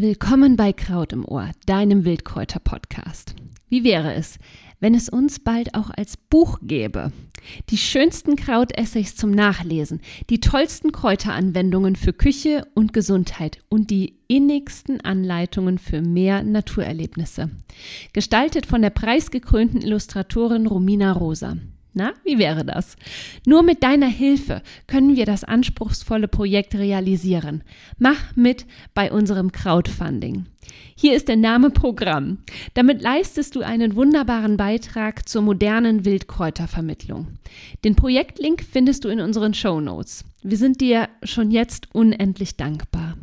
Willkommen bei Kraut im Ohr, deinem Wildkräuter-Podcast. Wie wäre es, wenn es uns bald auch als Buch gäbe? Die schönsten Krautessays zum Nachlesen, die tollsten Kräuteranwendungen für Küche und Gesundheit und die innigsten Anleitungen für mehr Naturerlebnisse. Gestaltet von der preisgekrönten Illustratorin Romina Rosa. Na, wie wäre das? Nur mit deiner Hilfe können wir das anspruchsvolle Projekt realisieren. Mach mit bei unserem Crowdfunding. Hier ist der Name Programm. Damit leistest du einen wunderbaren Beitrag zur modernen Wildkräutervermittlung. Den Projektlink findest du in unseren Show Notes. Wir sind dir schon jetzt unendlich dankbar.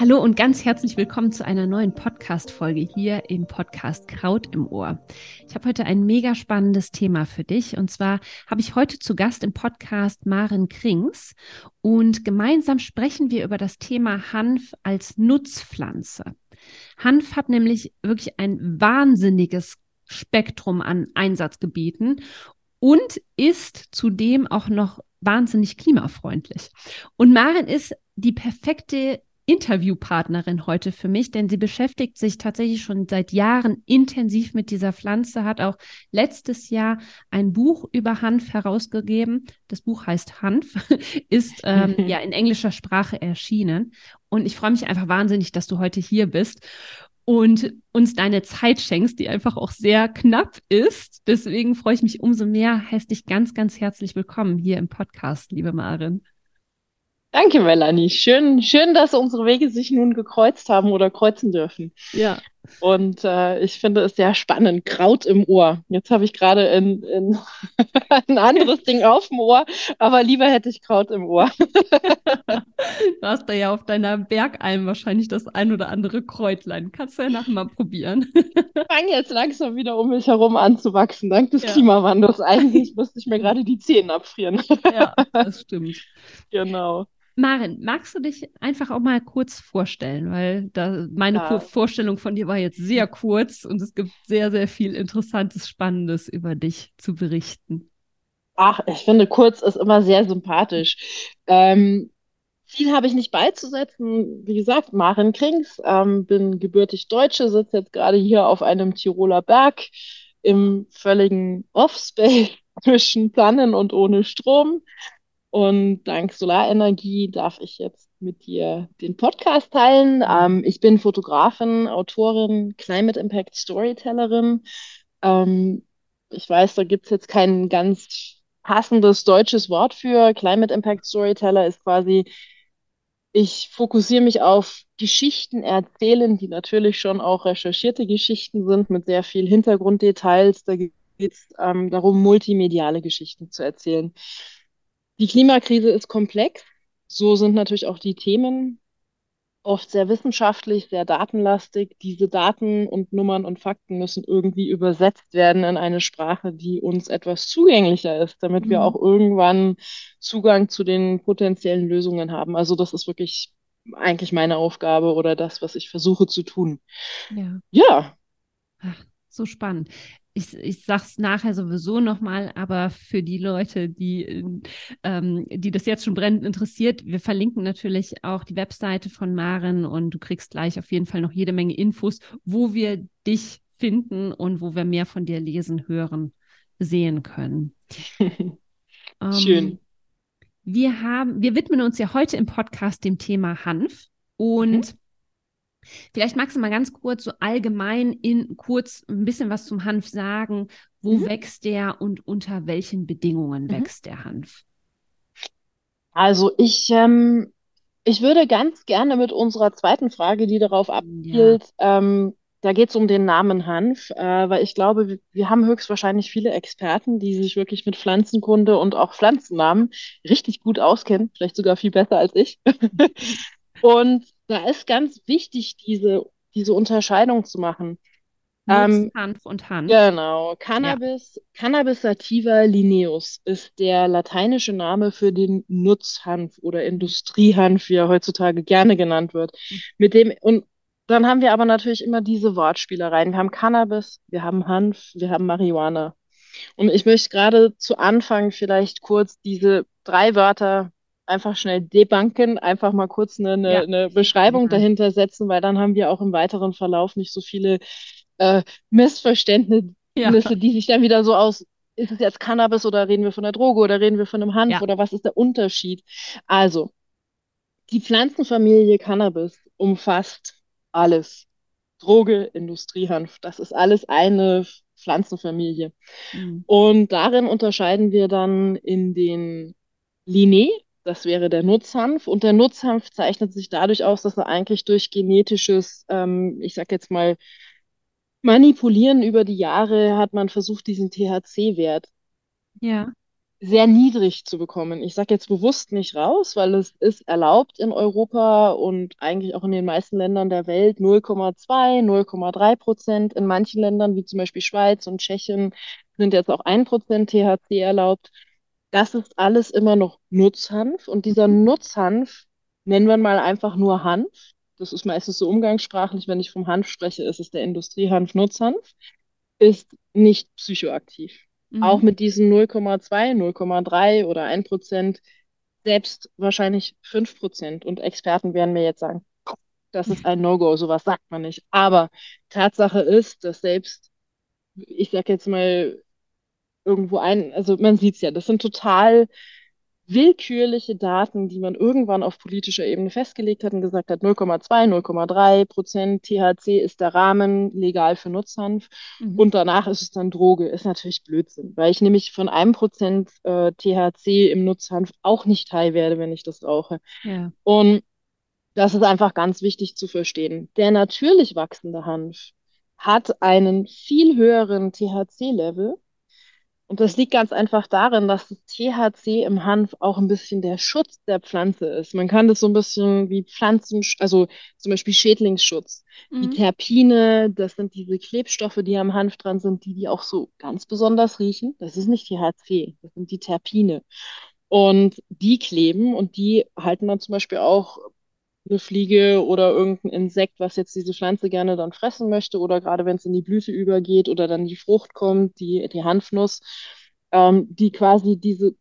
Hallo und ganz herzlich willkommen zu einer neuen Podcast-Folge hier im Podcast Kraut im Ohr. Ich habe heute ein mega spannendes Thema für dich und zwar habe ich heute zu Gast im Podcast Maren Krings und gemeinsam sprechen wir über das Thema Hanf als Nutzpflanze. Hanf hat nämlich wirklich ein wahnsinniges Spektrum an Einsatzgebieten und ist zudem auch noch wahnsinnig klimafreundlich. Und Maren ist die perfekte Interviewpartnerin heute für mich, denn sie beschäftigt sich tatsächlich schon seit Jahren intensiv mit dieser Pflanze, hat auch letztes Jahr ein Buch über Hanf herausgegeben. Das Buch heißt Hanf, ist ähm, ja in englischer Sprache erschienen. Und ich freue mich einfach wahnsinnig, dass du heute hier bist und uns deine Zeit schenkst, die einfach auch sehr knapp ist. Deswegen freue ich mich umso mehr. Heißt dich ganz, ganz herzlich willkommen hier im Podcast, liebe Marin. Danke, Melanie. Schön, schön, dass unsere Wege sich nun gekreuzt haben oder kreuzen dürfen. Ja. Und äh, ich finde es sehr spannend. Kraut im Ohr. Jetzt habe ich gerade in, in ein anderes Ding auf dem Ohr, aber lieber hätte ich Kraut im Ohr. du hast da ja auf deiner Bergalm wahrscheinlich das ein oder andere Kräutlein. Kannst du ja nachher mal probieren. Fange jetzt langsam wieder um mich herum an zu wachsen, dank des ja. Klimawandels. Eigentlich musste ich mir gerade die Zähne abfrieren. ja, das stimmt. Genau. Marin, magst du dich einfach auch mal kurz vorstellen? Weil da, meine ja. Vorstellung von dir war jetzt sehr kurz und es gibt sehr, sehr viel Interessantes, Spannendes über dich zu berichten. Ach, ich finde, kurz ist immer sehr sympathisch. Ähm, viel habe ich nicht beizusetzen. Wie gesagt, Marin Krings, ähm, bin gebürtig Deutsche, sitze jetzt gerade hier auf einem Tiroler Berg im völligen Offspace zwischen Planen und ohne Strom. Und dank Solarenergie darf ich jetzt mit dir den Podcast teilen. Ähm, ich bin Fotografin, Autorin, Climate Impact Storytellerin. Ähm, ich weiß, da gibt es jetzt kein ganz passendes deutsches Wort für. Climate Impact Storyteller ist quasi, ich fokussiere mich auf Geschichten erzählen, die natürlich schon auch recherchierte Geschichten sind mit sehr viel Hintergrunddetails. Da geht es ähm, darum, multimediale Geschichten zu erzählen. Die Klimakrise ist komplex. So sind natürlich auch die Themen oft sehr wissenschaftlich, sehr datenlastig. Diese Daten und Nummern und Fakten müssen irgendwie übersetzt werden in eine Sprache, die uns etwas zugänglicher ist, damit mhm. wir auch irgendwann Zugang zu den potenziellen Lösungen haben. Also das ist wirklich eigentlich meine Aufgabe oder das, was ich versuche zu tun. Ja. Ja. Ach, so spannend ich, ich sage es nachher sowieso nochmal, aber für die Leute, die, ähm, die das jetzt schon brennend interessiert, wir verlinken natürlich auch die Webseite von Maren und du kriegst gleich auf jeden Fall noch jede Menge Infos, wo wir dich finden und wo wir mehr von dir lesen, hören, sehen können. Schön. Ähm, wir haben, wir widmen uns ja heute im Podcast dem Thema Hanf und mhm. Vielleicht magst du mal ganz kurz so allgemein in kurz ein bisschen was zum Hanf sagen. Wo mhm. wächst der und unter welchen Bedingungen mhm. wächst der Hanf? Also ich, ähm, ich würde ganz gerne mit unserer zweiten Frage, die darauf abzielt, ja. ähm, da geht es um den Namen Hanf, äh, weil ich glaube, wir, wir haben höchstwahrscheinlich viele Experten, die sich wirklich mit Pflanzenkunde und auch Pflanzennamen richtig gut auskennen, vielleicht sogar viel besser als ich. und da ist ganz wichtig, diese, diese Unterscheidung zu machen. Ähm, Hanf und Hanf. Genau. Cannabis, ja. Cannabis sativa lineus ist der lateinische Name für den Nutzhanf oder Industriehanf, wie er heutzutage gerne genannt wird. Mhm. Mit dem, und dann haben wir aber natürlich immer diese Wortspielereien. Wir haben Cannabis, wir haben Hanf, wir haben Marihuana. Und ich möchte gerade zu Anfang vielleicht kurz diese drei Wörter einfach schnell debunken, einfach mal kurz eine, eine, Ja, eine Beschreibung gerne. dahinter setzen, weil dann haben wir auch im weiteren Verlauf nicht so viele äh, Missverständnisse, Ja, die sich dann wieder so aus, ist es jetzt Cannabis oder reden wir von der Droge oder reden wir von einem Hanf ja. oder was ist der Unterschied? Also, die Pflanzenfamilie Cannabis umfasst alles. Droge, Industriehanf, das ist alles eine Pflanzenfamilie. Mhm. Und darin unterscheiden wir dann in den Linné, das wäre der Nutzhanf. Und der Nutzhanf zeichnet sich dadurch aus, dass er eigentlich durch genetisches, ähm, ich sag jetzt mal, Manipulieren über die Jahre hat man versucht, diesen THC-Wert Ja. sehr niedrig zu bekommen. Ich sage jetzt bewusst nicht raus, weil es ist erlaubt in Europa und eigentlich auch in den meisten Ländern der Welt 0,2, 0,3 Prozent. In manchen Ländern, wie zum Beispiel Schweiz und Tschechien, sind jetzt auch 1 Prozent THC erlaubt. Das ist alles immer noch Nutzhanf und dieser Mhm. Nutzhanf nennen wir mal einfach nur Hanf. Das ist meistens so umgangssprachlich, wenn ich vom Hanf spreche, ist es der Industriehanf Nutzhanf, ist nicht psychoaktiv. Auch Mhm. mit diesen 0,2, 0,3 oder 1 Prozent, selbst wahrscheinlich 5 Prozent. Und Experten werden mir jetzt sagen, das ist ein No-Go, sowas sagt man nicht. Aber Tatsache ist, dass selbst, ich sag jetzt mal, irgendwo ein, also man sieht es ja, das sind total willkürliche Daten, die man irgendwann auf politischer Ebene festgelegt hat und gesagt hat, 0,2, 0,3 Prozent THC ist der Rahmen legal für Nutzhanf Mhm. und danach ist es dann Droge. Ist natürlich Blödsinn, weil ich nämlich von einem Prozent äh, THC im Nutzhanf auch nicht high werde, wenn ich das rauche. Ja. Und das ist einfach ganz wichtig zu verstehen. Der natürlich wachsende Hanf hat einen viel höheren THC-Level und das liegt ganz einfach darin, dass das THC im Hanf auch ein bisschen der Schutz der Pflanze ist. Man kann das so ein bisschen wie Pflanzen, also zum Beispiel Schädlingsschutz. Die Mhm. Terpine, das sind diese Klebstoffe, die am Hanf dran sind, die die auch so ganz besonders riechen. Das ist nicht THC, das sind die Terpine. Und die kleben und die halten dann zum Beispiel auch eine Fliege oder irgendein Insekt, was jetzt diese Pflanze gerne dann fressen möchte, oder gerade wenn es in die Blüte übergeht oder dann die Frucht kommt, die, die Hanfnuss, ähm, die quasi diese,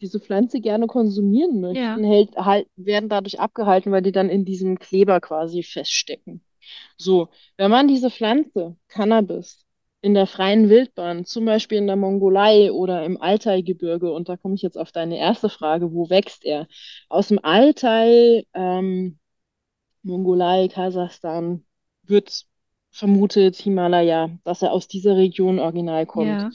diese Pflanze gerne konsumieren Ja. möchten, hält, halt, werden dadurch abgehalten, weil die dann in diesem Kleber quasi feststecken. So, wenn man diese Pflanze, Cannabis, in der freien Wildbahn, zum Beispiel in der Mongolei oder im Altai-Gebirge, und da komme ich jetzt auf deine erste Frage, wo wächst er? Aus dem Altai, ähm, Mongolei, Kasachstan, wird vermutet, Himalaya, dass er aus dieser Region original kommt. Ja.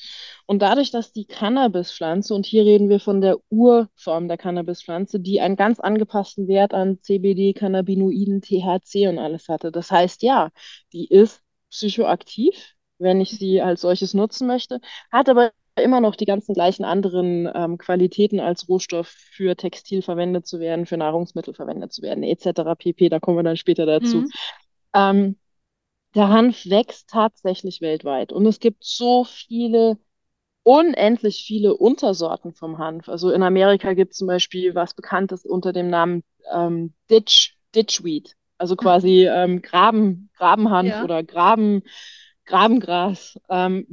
Und dadurch, dass die Cannabispflanze, und hier reden wir von der Urform der Cannabispflanze, die einen ganz angepassten Wert an CBD, Cannabinoiden, THC und alles hatte. Das heißt, ja, die ist psychoaktiv, wenn ich sie als solches nutzen möchte, hat aber immer noch die ganzen gleichen anderen ähm, Qualitäten als Rohstoff für Textil verwendet zu werden, für Nahrungsmittel verwendet zu werden, etc. pp. Da kommen wir dann später dazu. Mhm. Ähm, der Hanf wächst tatsächlich weltweit und es gibt so viele, unendlich viele Untersorten vom Hanf. Also in Amerika gibt es zum Beispiel was Bekanntes unter dem Namen ähm, Ditch, Ditchweed, also quasi ähm, Graben, Grabenhanf Ja. oder Graben, Grabengras, ähm,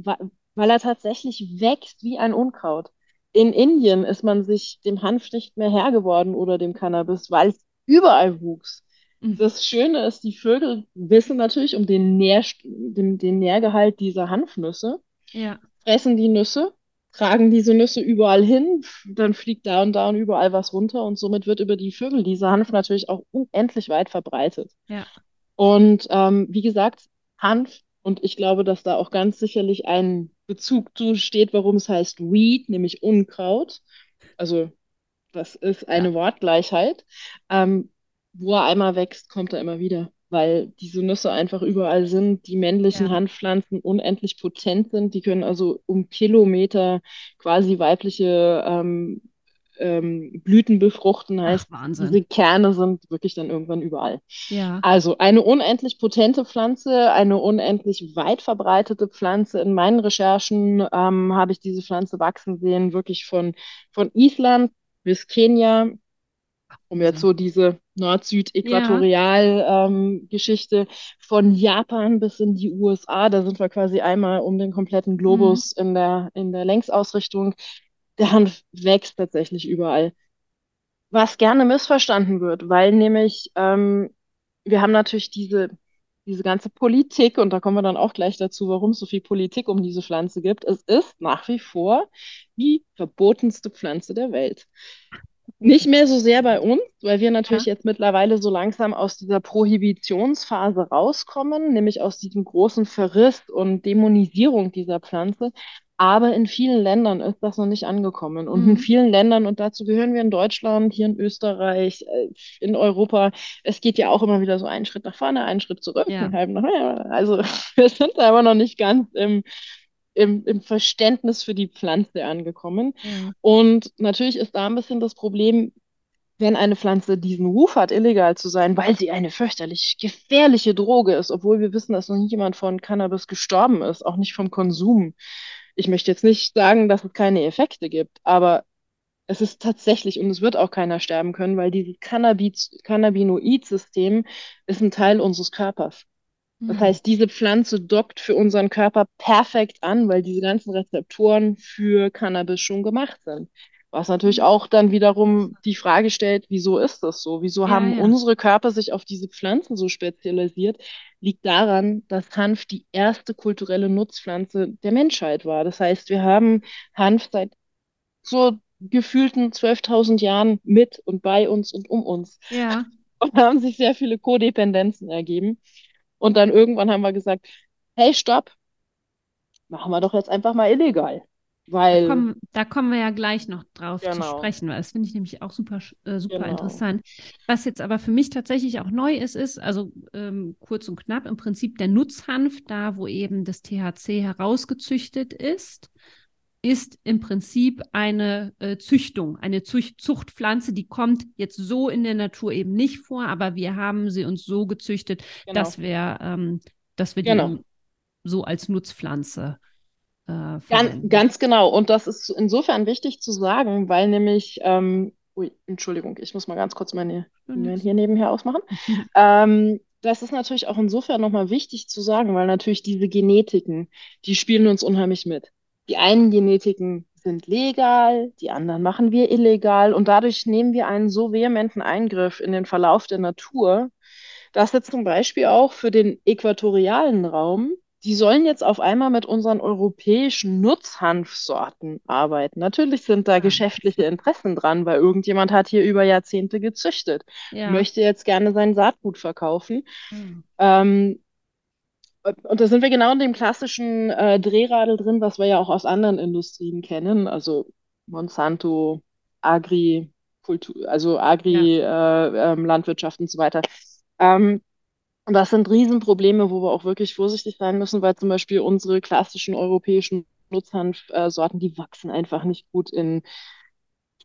weil er tatsächlich wächst wie ein Unkraut. In Indien ist man sich dem Hanf nicht mehr Herr geworden oder dem Cannabis, weil es überall wuchs. Mhm. Das Schöne ist, die Vögel wissen natürlich um den Nähr, den, den Nährgehalt dieser Hanfnüsse, Ja. fressen die Nüsse, tragen diese Nüsse überall hin, dann fliegt da und da und überall was runter und somit wird über die Vögel dieser Hanf natürlich auch unendlich weit verbreitet. Ja. Und ähm, wie gesagt, Hanf, und ich glaube, dass da auch ganz sicherlich ein Bezug zu steht, warum es heißt Weed, nämlich Unkraut. Also das ist eine Ja. Wortgleichheit. Ähm, wo er einmal wächst, kommt er immer wieder, weil diese Nüsse einfach überall sind, die männlichen Ja. Hanfpflanzen unendlich potent sind. Die können also um Kilometer quasi weibliche ähm, ähm, Blüten befruchten, Ach, heißt, Wahnsinn. diese Kerne sind wirklich dann irgendwann überall. Ja. Also eine unendlich potente Pflanze, eine unendlich weit verbreitete Pflanze. In meinen Recherchen ähm, habe ich diese Pflanze wachsen sehen, wirklich von, von Island bis Kenia, um jetzt so diese Nord-Süd-Äquatorial-Geschichte ähm, von Japan bis in die USA. Da sind wir quasi einmal um den kompletten Globus mhm. in der, in der Längsausrichtung. Der Hanf wächst tatsächlich überall. Was gerne missverstanden wird, weil nämlich ähm, wir haben natürlich diese, diese ganze Politik, und da kommen wir dann auch gleich dazu, warum es so viel Politik um diese Pflanze gibt. Es ist nach wie vor die verbotenste Pflanze der Welt. Nicht mehr so sehr bei uns, weil wir natürlich ja. jetzt mittlerweile so langsam aus dieser Prohibitionsphase rauskommen, nämlich aus diesem großen Verriss und Dämonisierung dieser Pflanze. Aber in vielen Ländern ist das noch nicht angekommen. Und mhm. in vielen Ländern, und dazu gehören wir in Deutschland, hier in Österreich, äh, in Europa, es geht ja auch immer wieder so einen Schritt nach vorne, einen Schritt zurück, ja. einen halben nach Also wir sind aber noch nicht ganz im, im, im Verständnis für die Pflanze angekommen. Ja. Und natürlich ist da ein bisschen das Problem, wenn eine Pflanze diesen Ruf hat, illegal zu sein, weil sie eine fürchterlich gefährliche Droge ist, obwohl wir wissen, dass noch nie jemand von Cannabis gestorben ist, auch nicht vom Konsum. Ich möchte jetzt nicht sagen, dass es keine Effekte gibt, aber es ist tatsächlich, und es wird auch keiner sterben können, weil dieses Cannabinoid-System ist ein Teil unseres Körpers. Das mhm. heißt, diese Pflanze dockt für unseren Körper perfekt an, weil diese ganzen Rezeptoren für Cannabis schon gemacht sind. Was natürlich auch dann wiederum die Frage stellt, wieso ist das so? Wieso ja, haben ja. unsere Körper sich auf diese Pflanzen so spezialisiert? Liegt daran, dass Hanf die erste kulturelle Nutzpflanze der Menschheit war. Das heißt, wir haben Hanf seit so gefühlten 12.000 Jahren mit und bei uns und um uns. Ja. Und da haben sich sehr viele Kodependenzen ergeben. Und dann irgendwann haben wir gesagt, hey, stopp, machen wir doch jetzt einfach mal illegal. Weil, da kommen, da kommen wir ja gleich noch drauf genau. zu sprechen, weil das finde ich nämlich auch super, äh, super genau. interessant. Was jetzt aber für mich tatsächlich auch neu ist, ist, also ähm, kurz und knapp, im Prinzip der Nutzhanf, da wo eben das THC herausgezüchtet ist, ist im Prinzip eine äh, Züchtung, eine Zucht Zuchtpflanze, die kommt jetzt so in der Natur eben nicht vor, aber wir haben sie uns so gezüchtet, genau. dass wir, ähm, dass wir genau. die so als Nutzpflanze äh, ganz, ganz, genau. Und das ist insofern wichtig zu sagen, weil nämlich, ähm, ui, Entschuldigung, ich muss mal ganz kurz meine E-Mail hier nebenher ausmachen. ähm, das ist natürlich auch insofern nochmal wichtig zu sagen, weil natürlich diese Genetiken, die spielen uns unheimlich mit. Die einen Genetiken sind legal, die anderen machen wir illegal und dadurch nehmen wir einen so vehementen Eingriff in den Verlauf der Natur, dass jetzt zum Beispiel auch für den äquatorialen Raum die sollen jetzt auf einmal mit unseren europäischen Nutzhanfsorten arbeiten. Natürlich sind da geschäftliche Interessen dran, weil irgendjemand hat hier über Jahrzehnte gezüchtet, ja. möchte jetzt gerne sein Saatgut verkaufen. Mhm. Ähm, und da sind wir genau in dem klassischen äh, Drehradel drin, was wir ja auch aus anderen Industrien kennen, also Monsanto, Agri, Kultur, also Agri, ja. äh, äh, Landwirtschaft und so weiter. Ähm, und das sind Riesenprobleme, wo wir auch wirklich vorsichtig sein müssen, weil zum Beispiel unsere klassischen europäischen Nutzhanfsorten, die wachsen einfach nicht gut in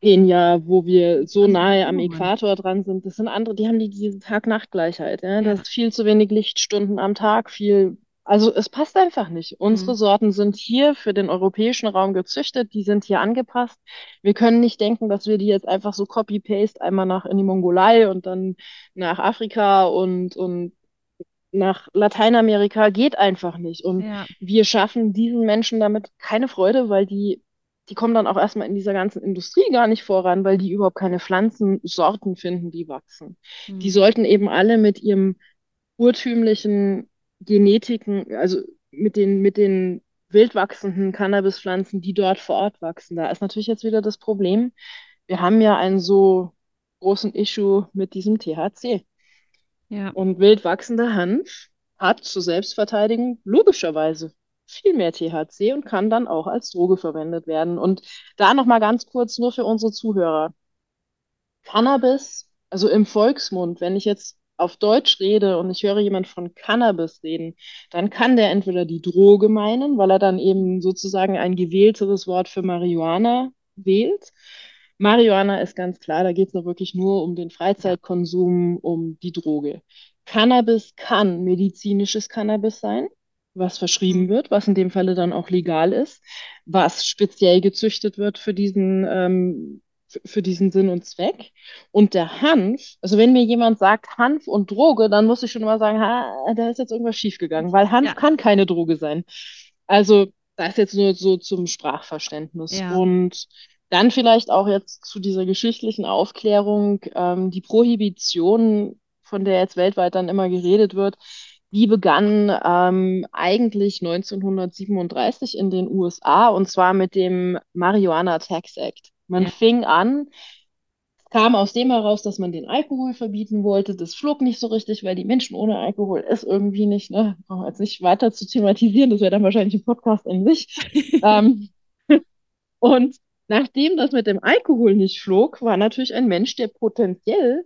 Kenia, wo wir so nahe am Äquator dran sind. Das sind andere, die haben die, diese Tag-Nacht-Gleichheit. Ja? Das ist viel zu wenig Lichtstunden am Tag, viel. Also es passt einfach nicht. Unsere mhm. Sorten sind hier für den europäischen Raum gezüchtet, die sind hier angepasst. Wir können nicht denken, dass wir die jetzt einfach so copy-paste einmal nach in die Mongolei und dann nach Afrika und, und nach Lateinamerika geht einfach nicht. Und ja. wir schaffen diesen Menschen damit keine Freude, weil die, die kommen dann auch erstmal in dieser ganzen Industrie gar nicht voran, weil die überhaupt keine Pflanzensorten finden, die wachsen. Mhm. Die sollten eben alle mit ihrem urtümlichen Genetiken, also mit den, mit den wild wachsenden Cannabispflanzen, die dort vor Ort wachsen. Da ist natürlich jetzt wieder das Problem, wir haben ja einen so großen Issue mit diesem THC. Ja. Und wild wachsender Hanf hat zur Selbstverteidigung logischerweise viel mehr THC und kann dann auch als Droge verwendet werden. Und da nochmal ganz kurz nur für unsere Zuhörer. Cannabis, also im Volksmund, wenn ich jetzt auf Deutsch rede und ich höre jemand von Cannabis reden, dann kann der entweder die Droge meinen, weil er dann eben sozusagen ein gewählteres Wort für Marihuana wählt. Marihuana ist ganz klar, da geht es nur wirklich nur um den Freizeitkonsum, um die Droge. Cannabis kann medizinisches Cannabis sein, was verschrieben wird, was in dem Falle dann auch legal ist, was speziell gezüchtet wird für diesen, ähm, für diesen Sinn und Zweck. Und der Hanf, also wenn mir jemand sagt Hanf und Droge, dann muss ich schon immer sagen, ha, da ist jetzt irgendwas schiefgegangen, weil Hanf ja. kann keine Droge sein. Also das jetzt nur so zum Sprachverständnis. Ja. Und dann vielleicht auch jetzt zu dieser geschichtlichen Aufklärung, ähm, die Prohibition, von der jetzt weltweit dann immer geredet wird, die begann ähm, eigentlich 1937 in den USA und zwar mit dem Marijuana Tax Act. Man ja. fing an, kam aus dem heraus, dass man den Alkohol verbieten wollte. Das flog nicht so richtig, weil die Menschen ohne Alkohol ist irgendwie nicht, ne, brauchen wir jetzt nicht weiter zu thematisieren, das wäre dann wahrscheinlich ein Podcast in sich. ähm, und nachdem das mit dem Alkohol nicht flog, war natürlich ein Mensch, der potenziell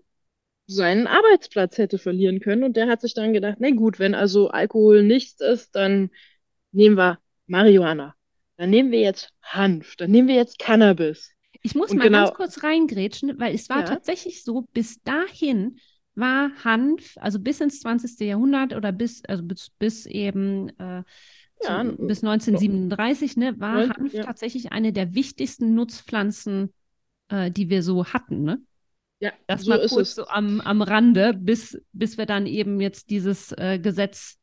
seinen Arbeitsplatz hätte verlieren können. Und der hat sich dann gedacht, na gut, wenn also Alkohol nichts ist, dann nehmen wir Marihuana. Dann nehmen wir jetzt Hanf, dann nehmen wir jetzt Cannabis. Ich muss und mal genau, ganz kurz reingrätschen, weil es war ja. tatsächlich so, bis dahin war Hanf, also bis ins 20. Jahrhundert oder bis, also bis, bis eben äh, ja, zu, bis 1937, ne, war Hanf ja. tatsächlich eine der wichtigsten Nutzpflanzen, äh, die wir so hatten, ne? Ja, das so mal kurz so am, am Rande, bis, bis wir dann eben jetzt dieses äh, Gesetz.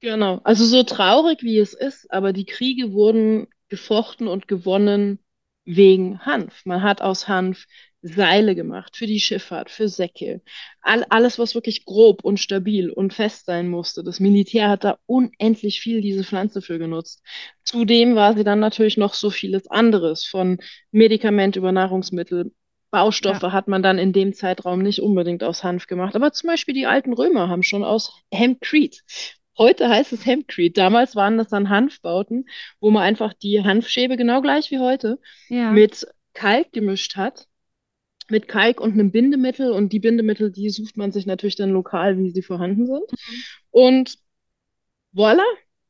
Genau, also so traurig wie es ist, aber die Kriege wurden gefochten und gewonnen wegen Hanf. Man hat aus Hanf Seile gemacht für die Schifffahrt, für Säcke. All, alles, was wirklich grob und stabil und fest sein musste. Das Militär hat da unendlich viel diese Pflanze für genutzt. Zudem war sie dann natürlich noch so vieles anderes, von Medikament über Nahrungsmittel. Baustoffe ja. hat man dann in dem Zeitraum nicht unbedingt aus Hanf gemacht. Aber zum Beispiel die alten Römer haben schon aus Hempcrete Heute heißt es Hempcrete. Damals waren das dann Hanfbauten, wo man einfach die Hanfschäbe genau gleich wie heute ja. mit Kalk gemischt hat. Mit Kalk und einem Bindemittel. Und die Bindemittel, die sucht man sich natürlich dann lokal, wie sie vorhanden sind. Mhm. Und voilà,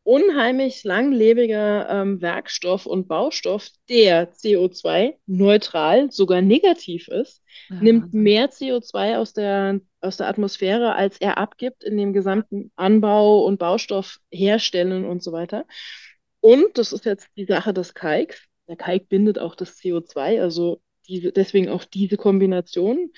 unheimlich langlebiger ähm, Werkstoff und Baustoff, der CO2-neutral, sogar negativ ist, ja, nimmt mehr CO2 aus der, aus der Atmosphäre, als er abgibt in dem gesamten Anbau und Baustoff herstellen und so weiter. Und das ist jetzt die Sache des Kalks. Der Kalk bindet auch das CO2, also diese, deswegen auch diese Kombination.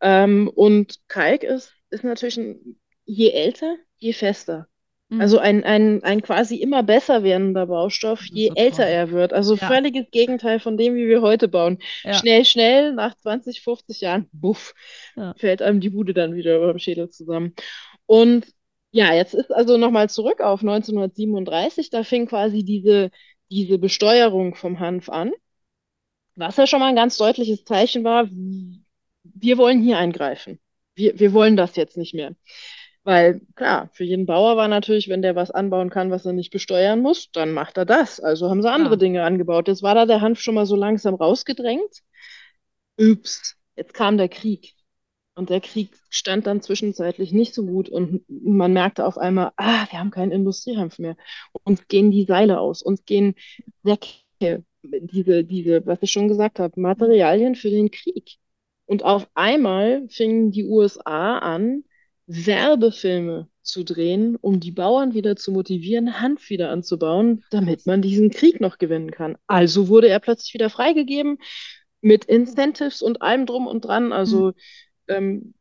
Ähm, und Kalk ist, ist natürlich ein, je älter, je fester. Mhm. Also ein, ein, ein quasi immer besser werdender Baustoff, je älter toll. er wird. Also ja. völliges Gegenteil von dem, wie wir heute bauen. Ja. Schnell, schnell, nach 20, 50 Jahren, buff, ja. fällt einem die Bude dann wieder über dem Schädel zusammen. Und ja, jetzt ist also nochmal zurück auf 1937, da fing quasi diese, diese Besteuerung vom Hanf an, was ja schon mal ein ganz deutliches Zeichen war, wir wollen hier eingreifen. Wir, wir wollen das jetzt nicht mehr. Weil klar, für jeden Bauer war natürlich, wenn der was anbauen kann, was er nicht besteuern muss, dann macht er das. Also haben sie andere ja. Dinge angebaut. Jetzt war da der Hanf schon mal so langsam rausgedrängt. Ups, jetzt kam der Krieg. Und der Krieg stand dann zwischenzeitlich nicht so gut und man merkte auf einmal, ah, wir haben keinen Industriehanf mehr. Uns gehen die Seile aus, uns gehen Säcke, diese, diese, was ich schon gesagt habe, Materialien für den Krieg. Und auf einmal fingen die USA an, Werbefilme zu drehen, um die Bauern wieder zu motivieren, Hanf wieder anzubauen, damit man diesen Krieg noch gewinnen kann. Also wurde er plötzlich wieder freigegeben mit Incentives und allem drum und dran. Also, mhm. ähm,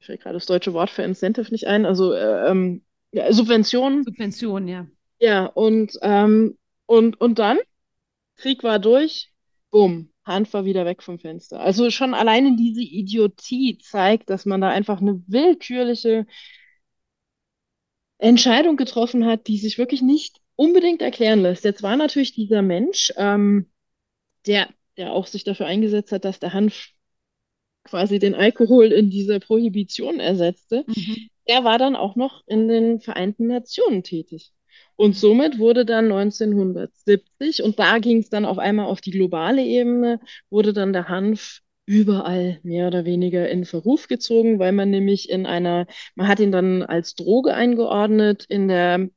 ich fällt gerade das deutsche Wort für Incentive nicht ein, also äh, ähm, ja, Subventionen. Subventionen, ja. Ja, und, ähm, und, und dann, Krieg war durch, bumm, Hand war wieder weg vom Fenster. Also schon alleine diese Idiotie zeigt, dass man da einfach eine willkürliche Entscheidung getroffen hat, die sich wirklich nicht unbedingt erklären lässt. Jetzt war natürlich dieser Mensch, ähm, der, der auch sich dafür eingesetzt hat, dass der Hanf quasi den Alkohol in dieser Prohibition ersetzte, mhm. der war dann auch noch in den Vereinten Nationen tätig. Und somit wurde dann 1970, und da ging es dann auf einmal auf die globale Ebene, wurde dann der Hanf überall mehr oder weniger in Verruf gezogen, weil man nämlich in einer, man hat ihn dann als Droge eingeordnet, in der,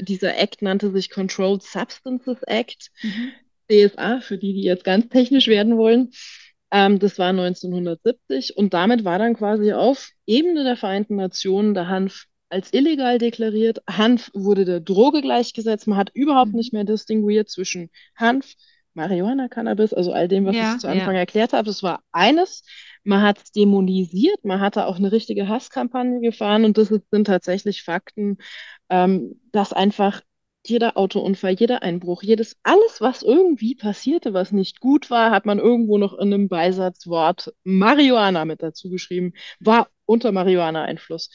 dieser Act nannte sich Controlled Substances Act, mhm. CSA, für die, die jetzt ganz technisch werden wollen. Ähm, das war 1970 und damit war dann quasi auf Ebene der Vereinten Nationen der Hanf als illegal deklariert. Hanf wurde der Droge gleichgesetzt. Man hat überhaupt mhm. nicht mehr distinguiert zwischen Hanf, Marihuana, Cannabis, also all dem, was Ja, ich zu ja. Anfang erklärt habe. Das war eines. Man hat es dämonisiert, man hatte auch eine richtige Hasskampagne gefahren und das sind tatsächlich Fakten, ähm, dass einfach jeder Autounfall, jeder Einbruch, jedes, alles, was irgendwie passierte, was nicht gut war, hat man irgendwo noch in einem Beisatzwort Marihuana mit dazu geschrieben, war unter Marihuana-Einfluss.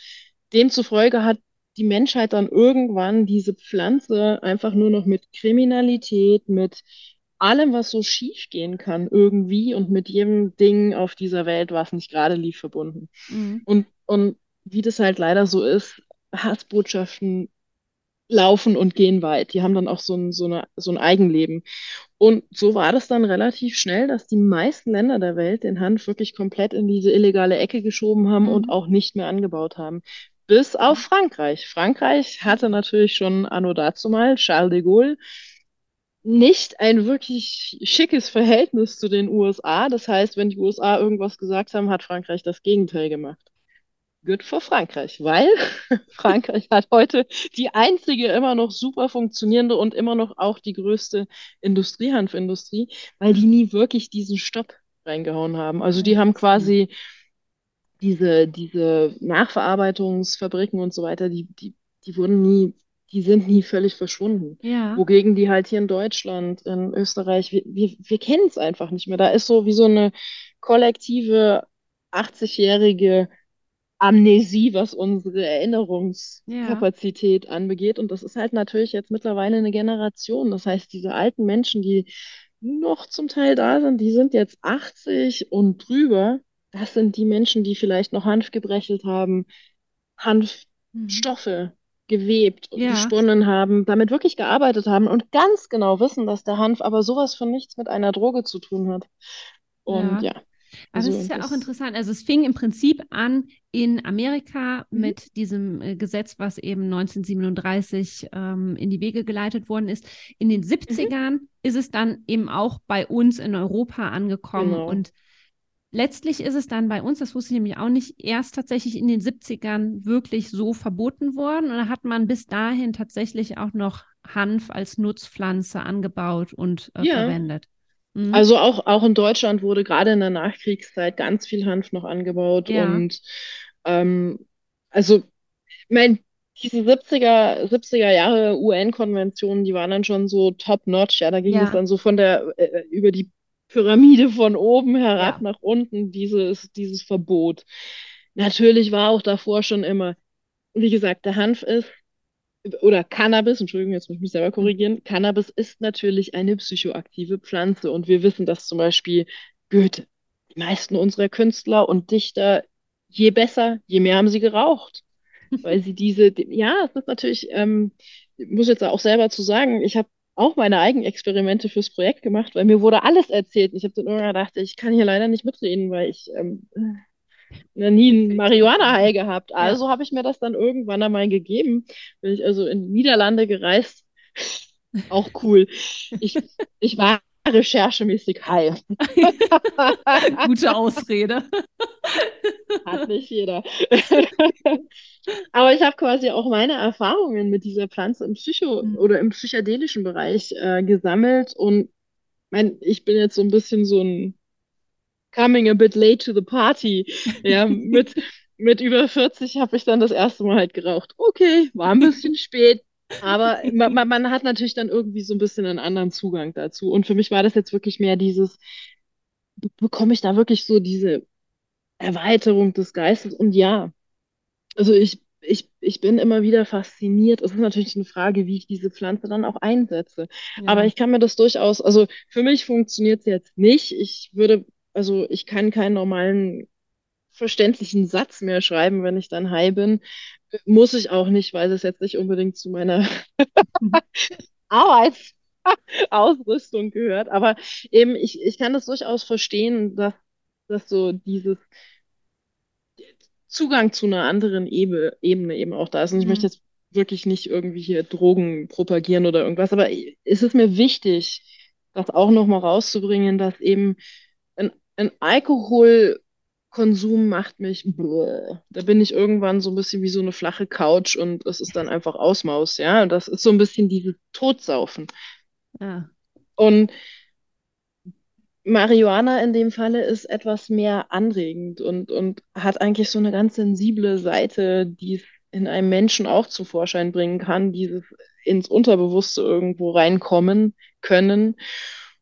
Demzufolge hat die Menschheit dann irgendwann diese Pflanze einfach nur noch mit Kriminalität, mit allem, was so schief gehen kann, irgendwie und mit jedem Ding auf dieser Welt, was nicht gerade lief, verbunden. Mhm. Und, und wie das halt leider so ist, Hassbotschaften laufen und gehen weit. Die haben dann auch so ein, so eine, so ein Eigenleben. Und so war das dann relativ schnell, dass die meisten Länder der Welt den Hanf wirklich komplett in diese illegale Ecke geschoben haben und Mhm. auch nicht mehr angebaut haben. Bis auf Frankreich. Frankreich hatte natürlich schon anno dazumal, Charles de Gaulle, nicht ein wirklich schickes Verhältnis zu den USA. Das heißt, wenn die USA irgendwas gesagt haben, hat Frankreich das Gegenteil gemacht. Good for Frankreich, weil Frankreich hat heute die einzige immer noch super funktionierende und immer noch auch die größte Industriehanfindustrie, weil die nie wirklich diesen Stopp reingehauen haben. Also die Ja, haben quasi diese, diese Nachverarbeitungsfabriken und so weiter, die, die, die wurden nie, die sind nie völlig verschwunden. Ja, Wogegen die halt hier in Deutschland, in Österreich, wir, wir, wir kennen es einfach nicht mehr. Da ist so wie so eine kollektive 80-jährige Amnesie, was unsere ja, Erinnerungskapazität anbegeht. Und das ist halt natürlich jetzt mittlerweile eine Generation. Das heißt, diese alten Menschen, die noch zum Teil da sind, die sind jetzt 80 und drüber. Das sind die Menschen, die vielleicht noch Hanf gebrechelt haben, mhm. Hanfstoffe gewebt und Ja, gesponnen haben, damit wirklich gearbeitet haben und ganz genau wissen, dass der Hanf aber sowas von nichts mit einer Droge zu tun hat. Und ja. ja, Aber das also ist ja auch interessant. Also es fing im Prinzip an in Amerika Mhm, mit diesem äh, Gesetz, was eben 1937 ähm, in die Wege geleitet worden ist. In den mhm, 70ern ist es dann eben auch bei uns in Europa angekommen. genau. Und letztlich ist es dann bei uns, das wusste ich nämlich auch nicht, erst tatsächlich in den 70ern wirklich so verboten worden. Und da hat man bis dahin tatsächlich auch noch Hanf als Nutzpflanze angebaut und äh, Ja, verwendet. Mhm. also auch, auch in Deutschland wurde gerade in der Nachkriegszeit ganz viel Hanf noch angebaut Ja, und ähm, also ich meine, diese 70er, 70er Jahre UN-Konventionen, die waren dann schon so top-notch, ja, da ging es ja, dann so von der, äh, über die Pyramide von oben herab ja. nach unten, dieses, dieses Verbot. Natürlich war auch davor schon immer, wie gesagt, der Hanf ist, oder Cannabis, Entschuldigung, jetzt muss ich mich selber korrigieren, Cannabis ist natürlich eine psychoaktive Pflanze und wir wissen, dass zum Beispiel Goethe, die meisten unserer Künstler und Dichter, je besser, je mehr haben sie geraucht weil sie diese, ja, es ist natürlich, ähm, ich muss jetzt auch selber zu sagen, ich habe auch meine eigenen Experimente fürs Projekt gemacht, weil mir wurde alles erzählt. Ich habe dann irgendwann gedacht, ich kann hier leider nicht mitreden, weil ich ähm, noch nie einen Marihuana-High werden. gehabt. Ja. Also habe ich mir das dann irgendwann einmal gegeben. Bin ich also in die Niederlande gereist. Auch cool. Ich, ich war recherchemäßig high. Gute Ausrede. Hat nicht jeder. Aber ich habe quasi auch meine Erfahrungen mit dieser Pflanze im Psycho- Mhm. oder im psychedelischen Bereich äh, gesammelt. Und mein, ich bin jetzt so ein bisschen so ein coming a bit late to the party. Ja, mit, mit über 40 habe ich dann das erste Mal halt geraucht. Okay, war ein bisschen spät. Aber man, man, hat natürlich dann irgendwie so ein bisschen einen anderen Zugang dazu. Und für mich war das jetzt wirklich mehr dieses, be- bekomme ich da wirklich so diese Erweiterung des Geistes? Und ja, also ich, ich, ich bin immer wieder fasziniert. Es ist natürlich eine Frage, wie ich diese Pflanze dann auch einsetze. Aber Ja. ich kann mir das durchaus, also für mich funktioniert es jetzt nicht. Ich würde, also ich kann keinen normalen verständlichen Satz mehr schreiben, wenn ich dann high bin. Muss ich auch nicht, weil das jetzt nicht unbedingt zu meiner Arbeitsausrüstung gehört. Aber eben, ich, ich kann das durchaus verstehen, dass, dass so dieses Zugang zu einer anderen Ebe Ebene eben auch da ist. Und ich möchte Mhm. jetzt wirklich nicht irgendwie hier Drogen propagieren oder irgendwas, aber es ist mir wichtig, das auch nochmal rauszubringen, dass eben ein, ein Alkoholkonsum macht mich, bläh. da bin ich irgendwann so ein bisschen wie so eine flache Couch und es ist dann einfach Ausmaus, ja. Und das ist so ein bisschen dieses Totsaufen. Ja. Und Marihuana in dem Falle ist etwas mehr anregend und, und hat eigentlich so eine ganz sensible Seite, die es in einem Menschen auch zum Vorschein bringen kann, dieses ins Unterbewusste irgendwo reinkommen können.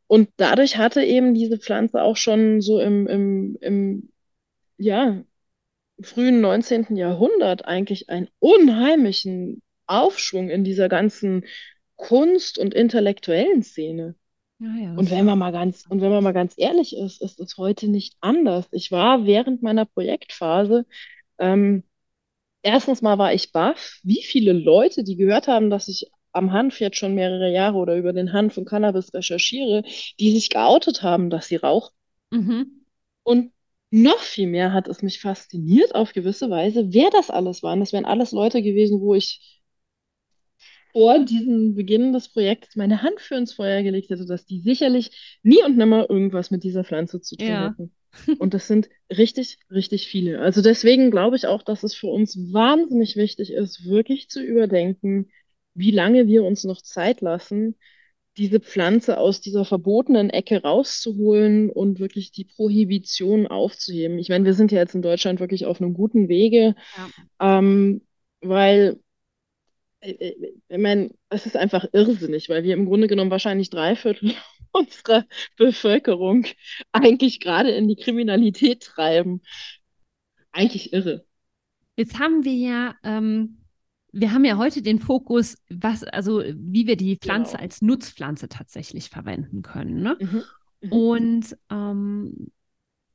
Und dadurch hatte eben diese Pflanze auch schon so im, im, im ja, frühen 19. Jahrhundert eigentlich einen unheimlichen Aufschwung in dieser ganzen Kunst- und intellektuellen Szene. Ja, ja, Und wenn man mal ganz, und wenn man mal ganz ehrlich ist, ist es heute nicht anders. Ich war während meiner Projektphase, ähm, erstens mal war ich baff, wie viele Leute, die gehört haben, dass ich am Hanf jetzt schon mehrere Jahre oder über den Hanf und Cannabis recherchiere, die sich geoutet haben, dass sie rauchen. mhm. Und noch viel mehr hat es mich fasziniert auf gewisse Weise, wer das alles waren. Das wären alles Leute gewesen, wo ich vor diesem Beginn des Projekts meine Hand für ins Feuer gelegt hätte, dass die sicherlich nie und nimmer irgendwas mit dieser Pflanze zu tun Ja, hätten. Und das sind richtig, richtig viele. Also deswegen glaube ich auch, dass es für uns wahnsinnig wichtig ist, wirklich zu überdenken, wie lange wir uns noch Zeit lassen, diese Pflanze aus dieser verbotenen Ecke rauszuholen und wirklich die Prohibition aufzuheben. Ich meine, wir sind ja jetzt in Deutschland wirklich auf einem guten Wege, ja. ähm, weil äh, äh, ich meine, es ist einfach irrsinnig, weil wir im Grunde genommen wahrscheinlich drei Viertel unserer Bevölkerung eigentlich gerade in die Kriminalität treiben. Eigentlich irre. Jetzt haben wir ja, ähm, wir haben ja heute den Fokus, was, also wie wir die Pflanze Genau. als Nutzpflanze tatsächlich verwenden können. Ne? Mhm. Mhm. Und ähm,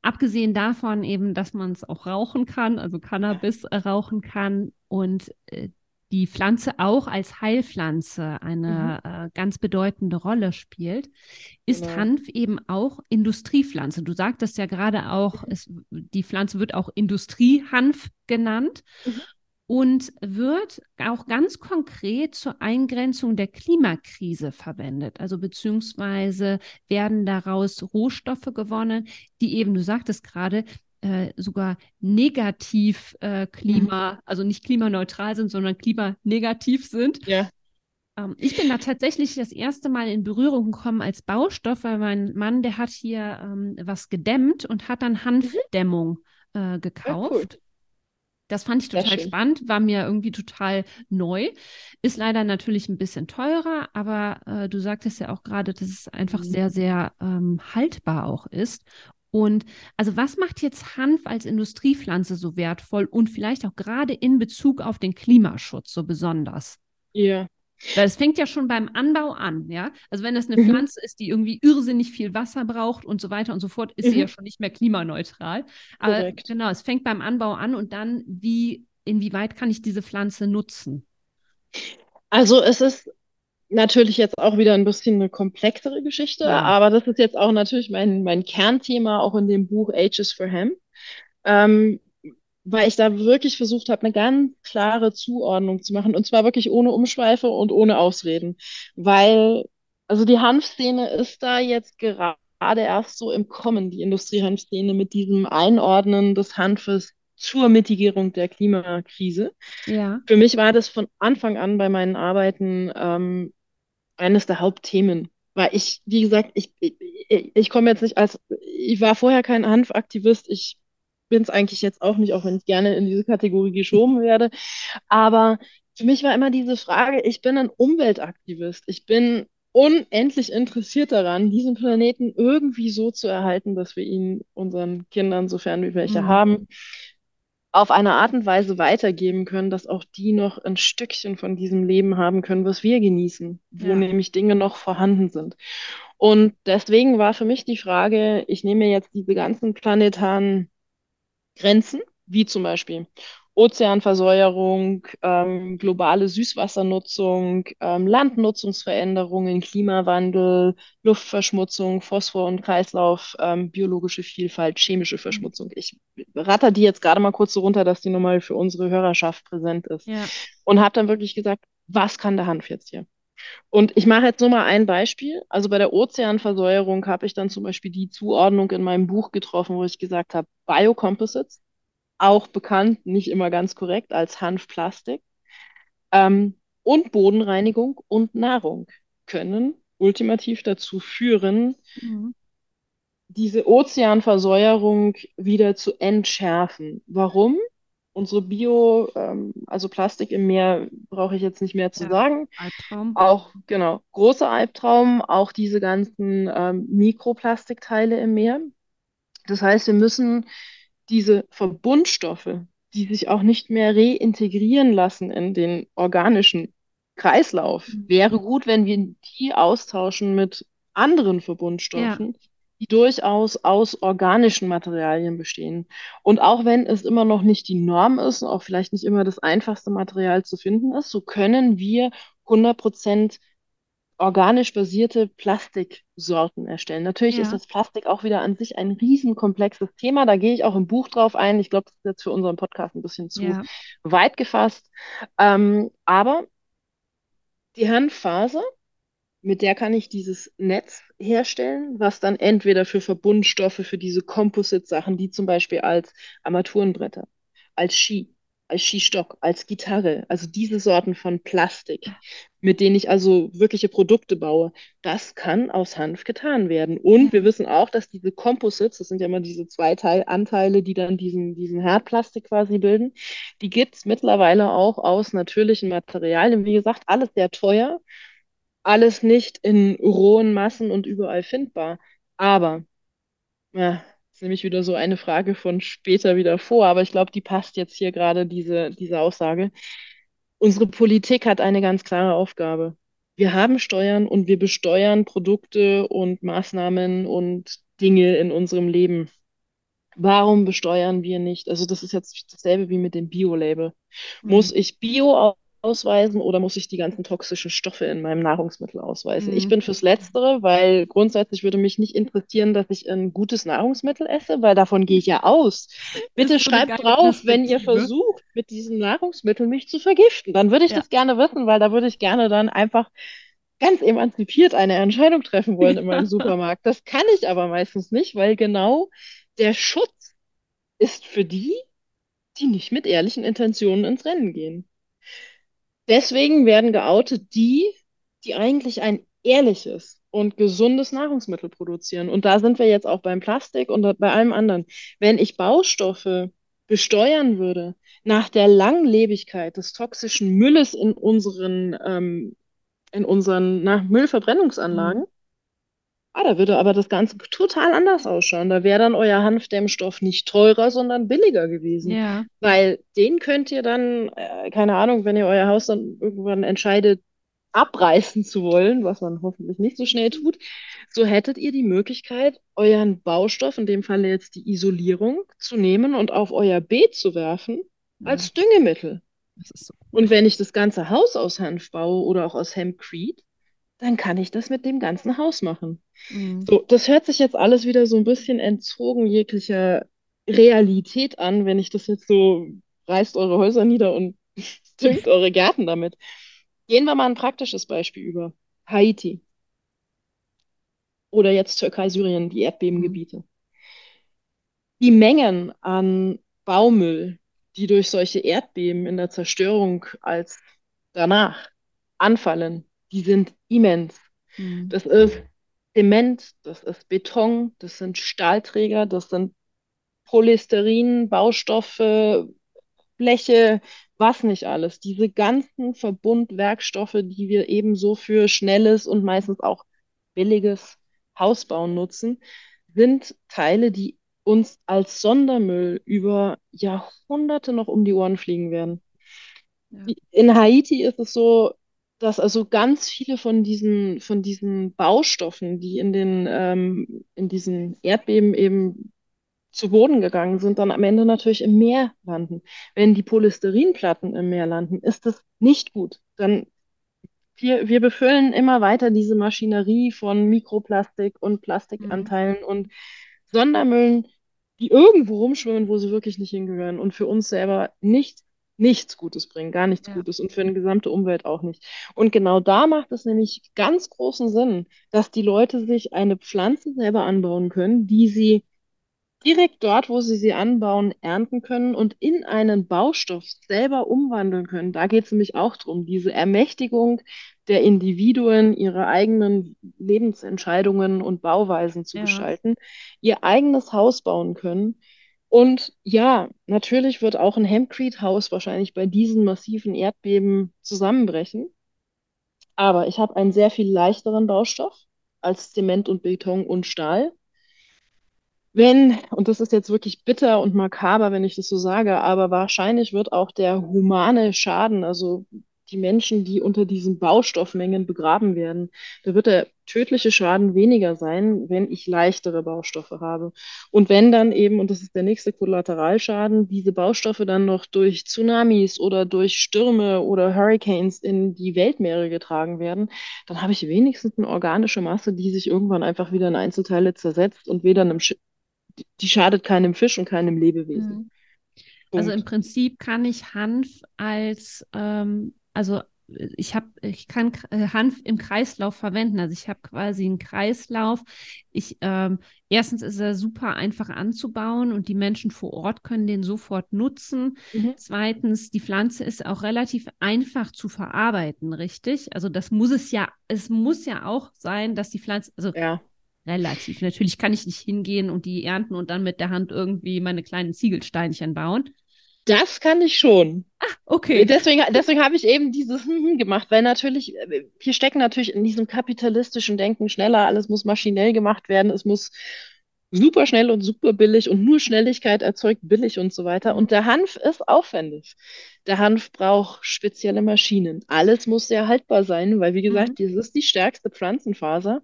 abgesehen davon eben, dass man es auch rauchen kann, also Cannabis äh, rauchen kann und äh, die Pflanze auch als Heilpflanze eine äh, ganz bedeutende Rolle spielt, ist Genau. Hanf eben auch Industriepflanze. Du sagtest ja gerade auch, es, die Pflanze wird auch Industriehanf genannt Mhm. Und wird auch ganz konkret zur Eingrenzung der Klimakrise verwendet. Also beziehungsweise werden daraus Rohstoffe gewonnen, die eben, du sagtest gerade, äh, sogar negativ äh, Klima, also nicht klimaneutral sind, sondern klimanegativ sind. Ja. Ähm, ich bin da tatsächlich das erste Mal in Berührung gekommen als Baustoff, weil mein Mann, der hat hier ähm, was gedämmt und hat dann Hanfdämmung äh, Ja, cool. Das fand ich total spannend, war mir irgendwie total neu. Ist leider natürlich ein bisschen teurer, aber äh, du sagtest ja auch gerade, dass es einfach Mhm. sehr, sehr ähm, haltbar auch ist. Und also was macht jetzt Hanf als Industriepflanze so wertvoll und vielleicht auch gerade in Bezug auf den Klimaschutz so besonders? Ja. Weil es fängt ja schon beim Anbau an, ja. Also wenn es eine Mhm. Pflanze ist, die irgendwie irrsinnig viel Wasser braucht und so weiter und so fort, ist sie Mhm. ja schon nicht mehr klimaneutral. Aber Korrekt. genau, es fängt beim Anbau an und dann, wie, inwieweit kann ich diese Pflanze nutzen? Also es ist natürlich jetzt auch wieder ein bisschen eine komplexere Geschichte, Ja. aber das ist jetzt auch natürlich mein, mein Kernthema auch in dem Buch Ages for Hemp. Ähm, weil ich da wirklich versucht habe, eine ganz klare Zuordnung zu machen und zwar wirklich ohne Umschweife und ohne Ausreden, weil also die Hanfszene ist da jetzt gerade erst so im Kommen, die Industriehanfszene mit diesem Einordnen des Hanfes zur Mitigierung der Klimakrise. Ja. Für mich war das von Anfang an bei meinen Arbeiten ähm, eines der Hauptthemen. Weil ich, wie gesagt, ich, ich, ich komme jetzt nicht als, ich war vorher kein Hanfaktivist, ich bin es eigentlich jetzt auch nicht, auch wenn ich gerne in diese Kategorie geschoben werde. Aber für mich war immer diese Frage, ich bin ein Umweltaktivist. Ich bin unendlich interessiert daran, diesen Planeten irgendwie so zu erhalten, dass wir ihn unseren Kindern, sofern wir welche Mhm. haben, auf eine Art und Weise weitergeben können, dass auch die noch ein Stückchen von diesem Leben haben können, was wir genießen, wo Ja. nämlich Dinge noch vorhanden sind. Und deswegen war für mich die Frage, ich nehme jetzt diese ganzen planetaren Grenzen, wie zum Beispiel Ozeanversauerung, ähm, globale Süßwassernutzung, ähm, Landnutzungsveränderungen, Klimawandel, Luftverschmutzung, Phosphor- und Kreislauf, ähm, biologische Vielfalt, chemische Verschmutzung. Ich ratter die jetzt gerade mal kurz so runter, dass die nochmal für unsere Hörerschaft präsent ist. Ja. Und habe dann wirklich gesagt, was kann der Hanf jetzt hier? Und ich mache jetzt nur mal ein Beispiel. Also bei der Ozeanversauerung habe ich dann zum Beispiel die Zuordnung in meinem Buch getroffen, wo ich gesagt habe, Biocomposites, auch bekannt, nicht immer ganz korrekt, als Hanfplastik, ähm, und Bodenreinigung und Nahrung können ultimativ dazu führen, Mhm. diese Ozeanversäuerung wieder zu entschärfen. Warum? Unsere Bio, ähm, also Plastik im Meer, brauche ich jetzt nicht mehr zu Ja, sagen. Albtraum. Auch, genau, großer Albtraum, auch diese ganzen ähm, Mikroplastikteile im Meer. Das heißt, wir müssen diese Verbundstoffe, die sich auch nicht mehr reintegrieren lassen in den organischen Kreislauf, Mhm. wäre gut, wenn wir die austauschen mit anderen Ja, Verbundstoffen, die durchaus aus organischen Materialien bestehen. Und auch wenn es immer noch nicht die Norm ist und auch vielleicht nicht immer das einfachste Material zu finden ist, so können wir 100% organisch basierte Plastiksorten erstellen. Natürlich ist ja, das Plastik auch wieder an sich ein riesenkomplexes Thema. Da gehe ich auch im Buch drauf ein. Ich glaube, das ist jetzt für unseren Podcast ein bisschen zu ja. weit gefasst. Ähm, aber die Hanffaser, mit der kann ich dieses Netz herstellen, was dann entweder für Verbundstoffe, für diese Composite-Sachen, die zum Beispiel als Armaturenbretter, als Ski, als Skistock, als Gitarre, also diese Sorten von Plastik, mit denen ich also wirkliche Produkte baue, das kann aus Hanf getan werden. Und wir wissen auch, dass diese Composites, das sind ja immer diese zwei Teil Anteile, die dann diesen, diesen Hartplastik quasi bilden, die gibt es mittlerweile auch aus natürlichen Materialien. Wie gesagt, alles sehr teuer alles nicht in rohen Massen und überall findbar. Aber, ja, ist nämlich wieder so eine Frage von später wieder vor, aber ich glaube, die passt jetzt hier gerade, diese, diese Aussage. Unsere Politik hat eine ganz klare Aufgabe. Wir haben Steuern und wir besteuern Produkte und Maßnahmen und Dinge in unserem Leben. Warum besteuern wir nicht? Also das ist jetzt dasselbe wie mit dem Bio-Label. Mhm. Muss ich Bio ausweisen oder muss ich die ganzen toxischen Stoffe in meinem Nahrungsmittel ausweisen? Ich Mhm. bin fürs Letztere, weil grundsätzlich würde mich nicht interessieren, dass ich ein gutes Nahrungsmittel esse, weil davon gehe ich ja aus. Bitte schreibt drauf, wenn ihr versucht, mit diesen Nahrungsmitteln mich zu vergiften. Dann würde ich Ja. das gerne wissen, weil da würde ich gerne dann einfach ganz emanzipiert eine Entscheidung treffen wollen in meinem Ja. Supermarkt. Das kann ich aber meistens nicht, weil genau der Schutz ist für die, die nicht mit ehrlichen Intentionen ins Rennen gehen. Deswegen werden geoutet die, die eigentlich ein ehrliches und gesundes Nahrungsmittel produzieren. Und da sind wir jetzt auch beim Plastik und bei allem anderen. Wenn ich Baustoffe besteuern würde nach der Langlebigkeit des toxischen Mülles in unseren, ähm, in unseren na, Mhm. Ah, da würde aber das Ganze total anders ausschauen. Da wäre dann euer Hanfdämmstoff nicht teurer, sondern billiger gewesen. Ja. Weil den könnt ihr dann, äh, keine Ahnung, wenn ihr euer Haus dann irgendwann entscheidet, abreißen zu wollen, was man hoffentlich nicht so schnell tut, so hättet ihr die Möglichkeit, euren Baustoff, in dem Fall jetzt die Isolierung, zu nehmen und auf euer Beet zu werfen Ja. als Düngemittel. Das ist so Und wenn ich das ganze Haus aus Hanf baue oder auch aus Hempcrete, dann kann ich das mit dem ganzen Haus machen. Mhm. So, das hört sich jetzt alles wieder so ein bisschen entzogen jeglicher Realität an, wenn ich das jetzt so, reißt eure Häuser nieder und düngt eure Gärten damit. Gehen wir mal ein praktisches Beispiel über. Haiti oder jetzt Türkei, Syrien, die Mhm. Erdbebengebiete. Die Mengen an Baumüll, die durch solche Erdbeben in der Zerstörung als danach anfallen, die sind immens. Mhm. Das ist Zement, das ist Beton, das sind Stahlträger, das sind Polystyrene, Baustoffe, Bleche, was nicht alles. Diese ganzen Verbundwerkstoffe, die wir ebenso für schnelles und meistens auch billiges Hausbauen nutzen, sind Teile, die uns als Sondermüll über Jahrhunderte noch um die Ohren fliegen werden. Ja. In Haiti ist es so, dass also ganz viele von diesen, von diesen Baustoffen, die in den, ähm, in diesen Erdbeben eben zu Boden gegangen sind, dann am Ende natürlich im Meer landen. Wenn die Polystyrene-Platten im Meer landen, ist das nicht gut. Dann wir, wir befüllen immer weiter diese Maschinerie von Mikroplastik und Mhm. Plastikanteilen und Sondermüllen, die irgendwo rumschwimmen, wo sie wirklich nicht hingehören und für uns selber nicht, nichts Gutes bringen, gar nichts Ja. Gutes und für die gesamte Umwelt auch nicht. Und genau da macht es nämlich ganz großen Sinn, dass die Leute sich eine Pflanze selber anbauen können, die sie direkt dort, wo sie sie anbauen, ernten können und in einen Baustoff selber umwandeln können. Da geht es nämlich auch darum, diese Ermächtigung der Individuen, ihre eigenen Lebensentscheidungen und Bauweisen zu Ja. gestalten, ihr eigenes Haus bauen können. Und ja, natürlich wird auch ein Hempcrete-Haus wahrscheinlich bei diesen massiven Erdbeben zusammenbrechen. Aber ich habe einen sehr viel leichteren Baustoff als Zement und Beton und Stahl. Wenn, und das ist jetzt wirklich bitter und makaber, wenn ich das so sage, aber wahrscheinlich wird auch der humane Schaden, also die Menschen, die unter diesen Baustoffmengen begraben werden, da wird der tödliche Schaden weniger sein, wenn ich leichtere Baustoffe habe. Und wenn dann eben, und das ist der nächste Kollateralschaden, diese Baustoffe dann noch durch Tsunamis oder durch Stürme oder Hurricanes in die Weltmeere getragen werden, dann habe ich wenigstens eine organische Masse, die sich irgendwann einfach wieder in Einzelteile zersetzt und weder einem Sch die schadet keinem Fisch und keinem Lebewesen. Mhm. Also im. Prinzip kann ich Hanf als, ähm, also ich habe, ich kann äh, Hanf im Kreislauf verwenden. Also ich habe quasi einen Kreislauf. Ich, ähm, erstens ist er super einfach anzubauen und die Menschen vor Ort können den sofort nutzen. Mhm. Zweitens, die Pflanze ist auch relativ einfach zu verarbeiten, richtig? Also das muss es ja, es muss ja auch sein, dass die Pflanze, also Ja. relativ. Natürlich kann ich nicht hingehen und die ernten und dann mit der Hand irgendwie meine kleinen Ziegelsteinchen bauen. Das kann ich schon. Okay. Deswegen, deswegen habe ich eben dieses gemacht, weil natürlich, äh, wir stecken natürlich in diesem kapitalistischen Denken schneller, alles muss maschinell gemacht werden, es muss super schnell und super billig und nur Schnelligkeit erzeugt billig und so weiter. Und der Hanf ist aufwendig. Der Hanf braucht spezielle Maschinen. Alles muss sehr haltbar sein, weil, wie gesagt, Mhm. das ist die stärkste Pflanzenfaser.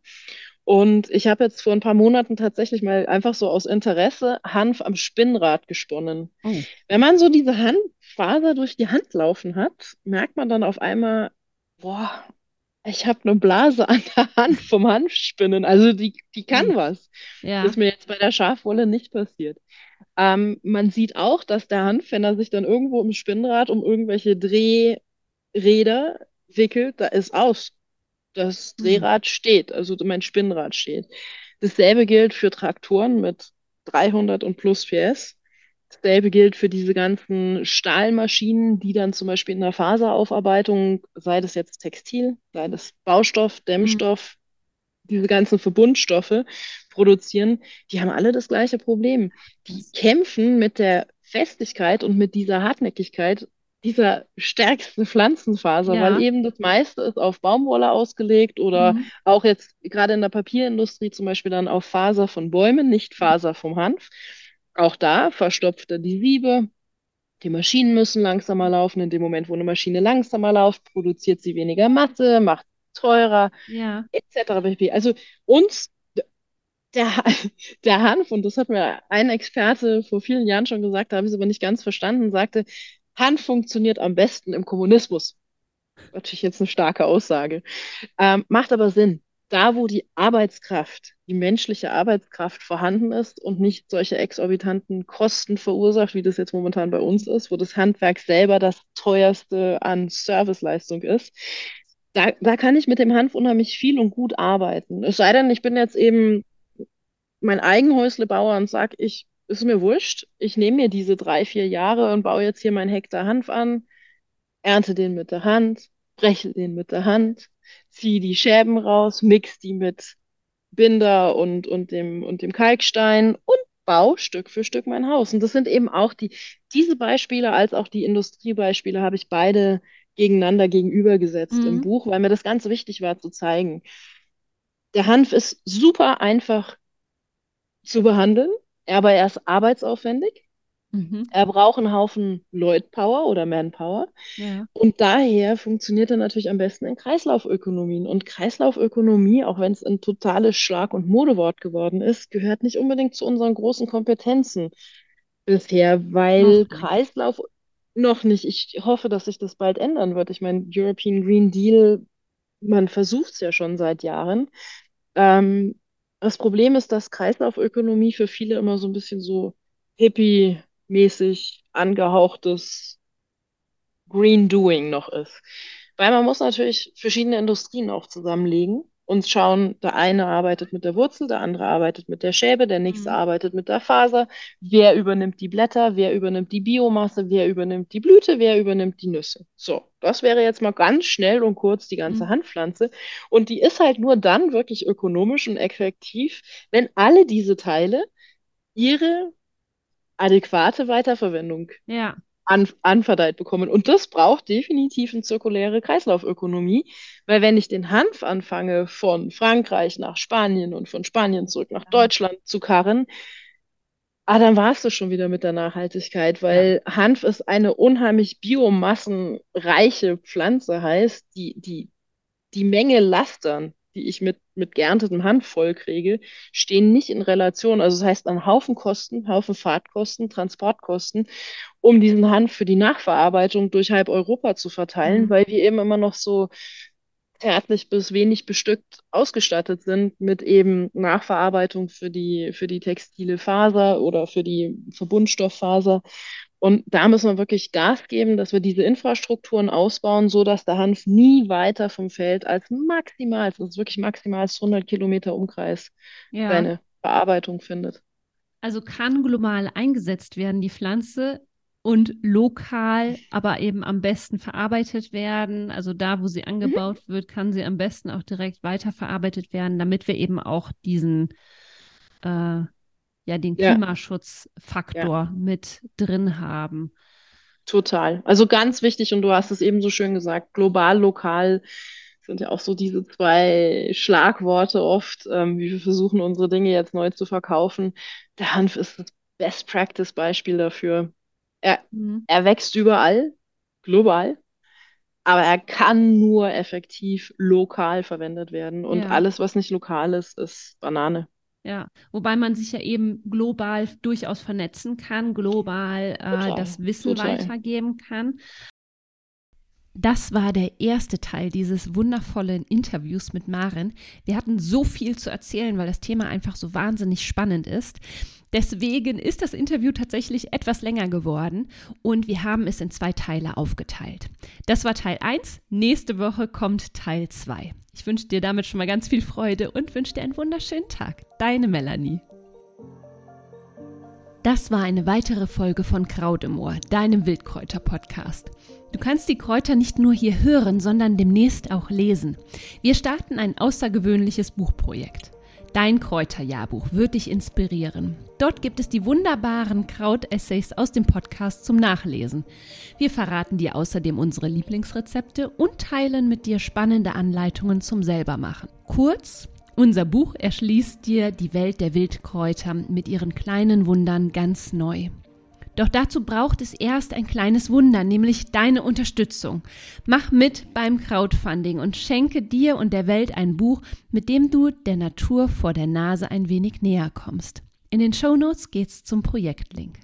Und ich habe jetzt vor ein paar Monaten tatsächlich mal einfach so aus Interesse Hanf am Spinnrad gesponnen. Oh. Wenn man so diese Hanffaser durch die Hand laufen hat, merkt man dann auf einmal, boah, ich habe eine Blase an der Hand vom Hanfspinnen. Also die, die kann Ui. was. Ja. Ist mir jetzt bei der Schafwolle nicht passiert. Ähm, man sieht auch, dass der Hanf, wenn er sich dann irgendwo im Spinnrad um irgendwelche Drehräder wickelt, da ist aus. Das Hm. Drehrad steht, also mein Spinnrad steht. Dasselbe gilt für Traktoren mit 300 und plus PS. Dasselbe gilt für diese ganzen Stahlmaschinen, die dann zum Beispiel in der Faseraufarbeitung, sei das jetzt Textil, sei das Baustoff. Dämmstoff, diese ganzen Verbundstoffe produzieren, die haben alle das gleiche Problem. Die kämpfen mit der Festigkeit und mit dieser Hartnäckigkeit dieser stärksten Pflanzenfaser, weil ja. eben das meiste ist auf Baumwolle ausgelegt oder Mhm. auch jetzt gerade in der Papierindustrie zum Beispiel dann auf Faser von Bäumen, nicht Faser vom Hanf. Auch da verstopft er die Siebe. Die Maschinen müssen langsamer laufen. In dem Moment, wo eine Maschine langsamer läuft, produziert sie weniger Masse, macht teurer, Ja. etc. pp. Also uns, der, der Hanf, und das hat mir ein Experte vor vielen Jahren schon gesagt, da habe ich es aber nicht ganz verstanden, sagte, Hanf funktioniert am besten im Kommunismus. Natürlich jetzt eine starke Aussage. Ähm, macht aber Sinn. Da, wo die Arbeitskraft, die menschliche Arbeitskraft vorhanden ist und nicht solche exorbitanten Kosten verursacht, wie das jetzt momentan bei uns ist, wo das Handwerk selber das teuerste an Serviceleistung ist, da, da kann ich mit dem Hanf unheimlich viel und gut arbeiten. Es sei denn, ich bin jetzt eben mein Eigenhäuslebauer und sage, ich, ist mir wurscht, ich nehme mir diese drei, vier Jahre und baue jetzt hier meinen Hektar Hanf an, ernte den mit der Hand, breche den mit der Hand, ziehe die Schäben raus, mix die mit Binder und, und dem, und dem Kalkstein und baue Stück für Stück mein Haus. Und das sind eben auch die, diese Beispiele als auch die Industriebeispiele habe ich beide gegeneinander gegenübergesetzt im Mhm. Buch, weil mir das ganz wichtig war zu zeigen. Der Hanf ist super einfach zu behandeln, aber er ist arbeitsaufwendig. Mhm. Er braucht einen Haufen Leutpower oder Manpower. Ja. Und daher funktioniert er natürlich am besten in Kreislaufökonomien. Und Kreislaufökonomie, auch wenn es ein totales Schlag- und Modewort geworden ist, gehört nicht unbedingt zu unseren großen Kompetenzen bisher, weil nicht. Kreislauf noch nicht. Ich hoffe, dass sich das bald ändern wird. Ich meine, European Green Deal, man versucht es ja schon seit Jahren. Ähm, das Problem ist, dass Kreislaufökonomie für viele immer so ein bisschen so hippie-mäßig angehauchtes Green Doing noch ist. Weil man muss natürlich verschiedene Industrien auch zusammenlegen und schauen, der eine arbeitet mit der Wurzel, der andere arbeitet mit der Schäbe, der nächste Mhm. arbeitet mit der Faser. Wer übernimmt die Blätter, wer übernimmt die Biomasse, wer übernimmt die Blüte, wer übernimmt die Nüsse. So, das wäre jetzt mal ganz schnell und kurz die ganze Mhm. Handpflanze. Und die ist halt nur dann wirklich ökonomisch und effektiv, wenn alle diese Teile ihre adäquate Weiterverwendung Ja, an, anverdeiht bekommen. Und das braucht definitiv eine zirkuläre Kreislaufökonomie, weil wenn ich den Hanf anfange, von Frankreich nach Spanien und von Spanien zurück nach Ja. Deutschland zu karren, ah, dann war es das schon wieder mit der Nachhaltigkeit, weil Hanf ist eine unheimlich biomassenreiche Pflanze, heißt, die, die, die Menge Lastern, die ich mit, mit geerntetem Hanf vollkriege, stehen nicht in Relation. Also das heißt, an Haufen Kosten, Haufen Fahrtkosten, Transportkosten, um diesen Hanf für die Nachverarbeitung durch halb Europa zu verteilen, Mhm. weil wir eben immer noch so zärtlich bis wenig bestückt ausgestattet sind mit eben Nachverarbeitung für die, für die textile Faser oder für die Verbundstofffaser. Und da müssen wir wirklich Gas geben, dass wir diese Infrastrukturen ausbauen, so dass der Hanf nie weiter vom Feld als maximal, das ist wirklich maximal 100 Kilometer Umkreis, ja. seine Verarbeitung findet. Also kann global eingesetzt werden, die Pflanze, und lokal, aber eben am besten verarbeitet werden. Also da, wo sie angebaut wird, kann sie am besten auch direkt weiterverarbeitet werden, damit wir eben auch diesen, äh, ja, den Ja. Klimaschutzfaktor mit drin haben. Total. Also ganz wichtig, und du hast es eben so schön gesagt, global, lokal sind ja auch so diese zwei Schlagworte oft, ähm, wie wir versuchen, unsere Dinge jetzt neu zu verkaufen. Der Hanf ist das Best Practice Beispiel dafür. Er, Mhm. er wächst überall, global, aber er kann nur effektiv lokal verwendet werden. Und Ja. alles, was nicht lokal ist, ist Banane. Ja, wobei man sich ja eben global durchaus vernetzen kann, global äh, das Wissen total. weitergeben kann. Das war der erste Teil dieses wundervollen Interviews mit Maren. Wir hatten so viel zu erzählen, weil das Thema einfach so wahnsinnig spannend ist. Deswegen ist das Interview tatsächlich etwas länger geworden und wir haben es in zwei Teile aufgeteilt. Das war Teil 1. Nächste Woche kommt Teil 2. Ich wünsche dir damit schon mal ganz viel Freude und wünsche dir einen wunderschönen Tag. Deine Melanie. Das war eine weitere Folge von Kraut im Ohr, deinem Wildkräuter-Podcast. Du kannst die Kräuter nicht nur hier hören, sondern demnächst auch lesen. Wir starten ein außergewöhnliches Buchprojekt. Dein Kräuterjahrbuch wird dich inspirieren. Dort gibt es die wunderbaren Kraut-Essays aus dem Podcast zum Nachlesen. Wir verraten dir außerdem unsere Lieblingsrezepte und teilen mit dir spannende Anleitungen zum Selbermachen. Kurz, unser Buch erschließt dir die Welt der Wildkräuter mit ihren kleinen Wundern ganz neu. Doch dazu braucht es erst ein kleines Wunder, nämlich deine Unterstützung. Mach mit beim Crowdfunding und schenke dir und der Welt ein Buch, mit dem du der Natur vor der Nase ein wenig näher kommst. In den Shownotes geht's zum Projektlink.